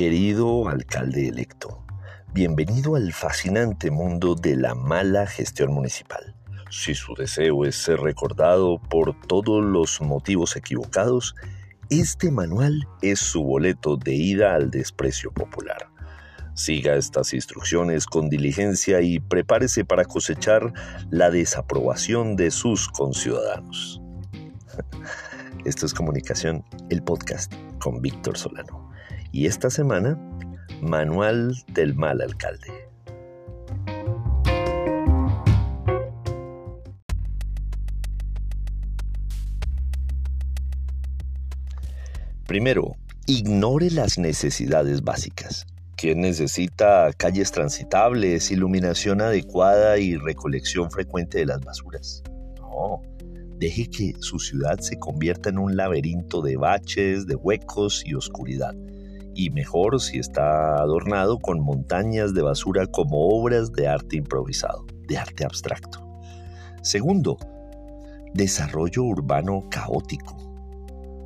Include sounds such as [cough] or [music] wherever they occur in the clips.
Querido alcalde electo, bienvenido al fascinante mundo de la mala gestión municipal. Si su deseo es ser recordado por todos los motivos equivocados, este manual es su boleto de ida al desprecio popular. Siga estas instrucciones con diligencia y prepárese para cosechar la desaprobación de sus conciudadanos. [laughs] Esto es Comunicación, el podcast con Víctor Solano. Y esta semana, Manual del Mal Alcalde. Primero, ignore las necesidades básicas. ¿Quién necesita calles transitables, iluminación adecuada y recolección frecuente de las basuras? No, deje que su ciudad se convierta en un laberinto de baches, de huecos y oscuridad y mejor si está adornado con montañas de basura como obras de arte improvisado, de arte abstracto. Segundo, desarrollo urbano caótico.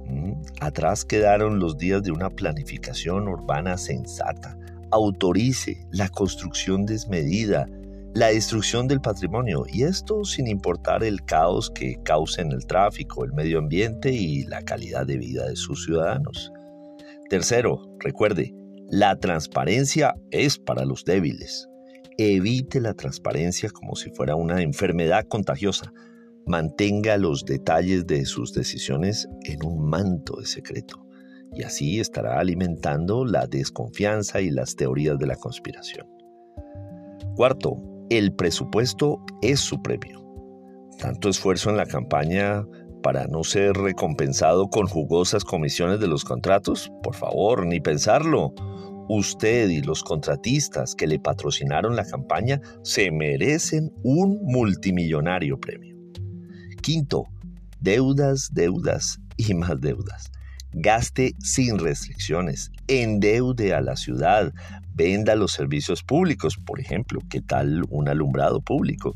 Mm, atrás quedaron los días de una planificación urbana sensata. Autorice la construcción desmedida, la destrucción del patrimonio, y esto sin importar el caos que causen el tráfico, el medio ambiente y la calidad de vida de sus ciudadanos. Tercero, recuerde, la transparencia es para los débiles. Evite la transparencia como si fuera una enfermedad contagiosa. Mantenga los detalles de sus decisiones en un manto de secreto y así estará alimentando la desconfianza y las teorías de la conspiración. Cuarto, el presupuesto es su premio. Tanto esfuerzo en la campaña para no ser recompensado con jugosas comisiones de los contratos? Por favor, ni pensarlo. Usted y los contratistas que le patrocinaron la campaña se merecen un multimillonario premio. Quinto, deudas, deudas y más deudas. Gaste sin restricciones, endeude a la ciudad, venda los servicios públicos, por ejemplo, ¿qué tal un alumbrado público?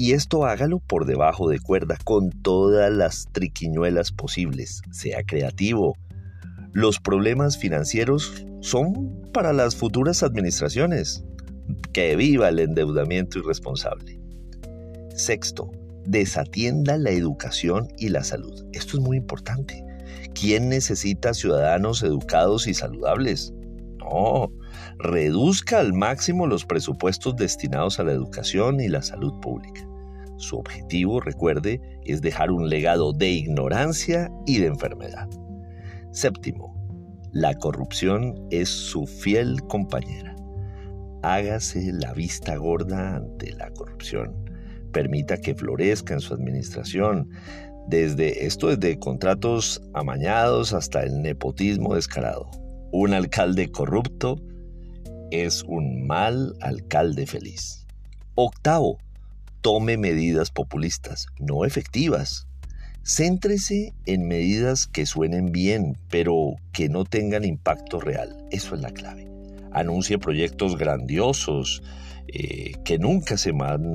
Y esto hágalo por debajo de cuerda con todas las triquiñuelas posibles. Sea creativo. Los problemas financieros son para las futuras administraciones. Que viva el endeudamiento irresponsable. Sexto, desatienda la educación y la salud. Esto es muy importante. ¿Quién necesita ciudadanos educados y saludables? No, reduzca al máximo los presupuestos destinados a la educación y la salud pública. Su objetivo, recuerde, es dejar un legado de ignorancia y de enfermedad. Séptimo, la corrupción es su fiel compañera. Hágase la vista gorda ante la corrupción. Permita que florezca en su administración. Desde esto desde contratos amañados hasta el nepotismo descarado. Un alcalde corrupto es un mal alcalde feliz. Octavo, tome medidas populistas, no efectivas. Céntrese en medidas que suenen bien, pero que no tengan impacto real. Eso es la clave. Anuncie proyectos grandiosos eh, que nunca se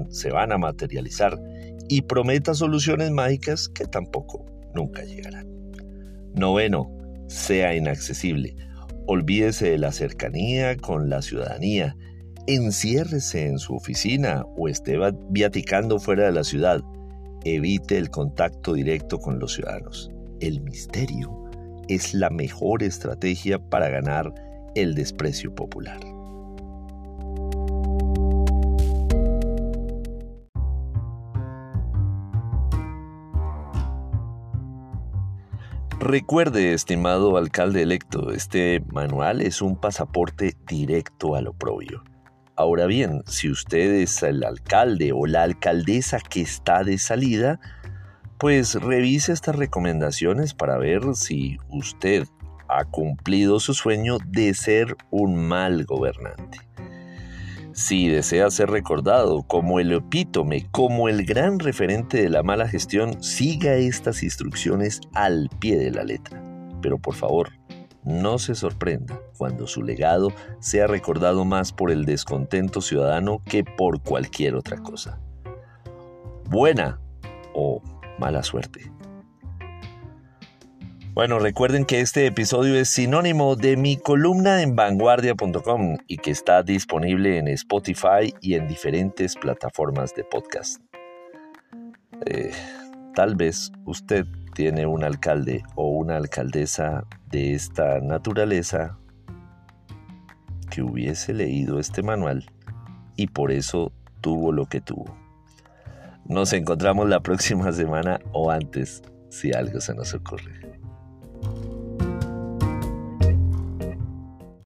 se van a materializar y prometa soluciones mágicas que tampoco nunca llegarán. Noveno, sea inaccesible. Olvídese de la cercanía con la ciudadanía enciérrese en su oficina o esté viaticando fuera de la ciudad. Evite el contacto directo con los ciudadanos. El misterio es la mejor estrategia para ganar el desprecio popular. Recuerde, estimado alcalde electo, este manual es un pasaporte directo a lo propio. Ahora bien, si usted es el alcalde o la alcaldesa que está de salida, pues revise estas recomendaciones para ver si usted ha cumplido su sueño de ser un mal gobernante. Si desea ser recordado como el epítome, como el gran referente de la mala gestión, siga estas instrucciones al pie de la letra. Pero por favor, no se sorprenda cuando su legado sea recordado más por el descontento ciudadano que por cualquier otra cosa. Buena o mala suerte. Bueno, recuerden que este episodio es sinónimo de mi columna en vanguardia.com y que está disponible en Spotify y en diferentes plataformas de podcast. Eh, tal vez usted tiene un alcalde o una alcaldesa de esta naturaleza que hubiese leído este manual y por eso tuvo lo que tuvo. Nos encontramos la próxima semana o antes si algo se nos ocurre.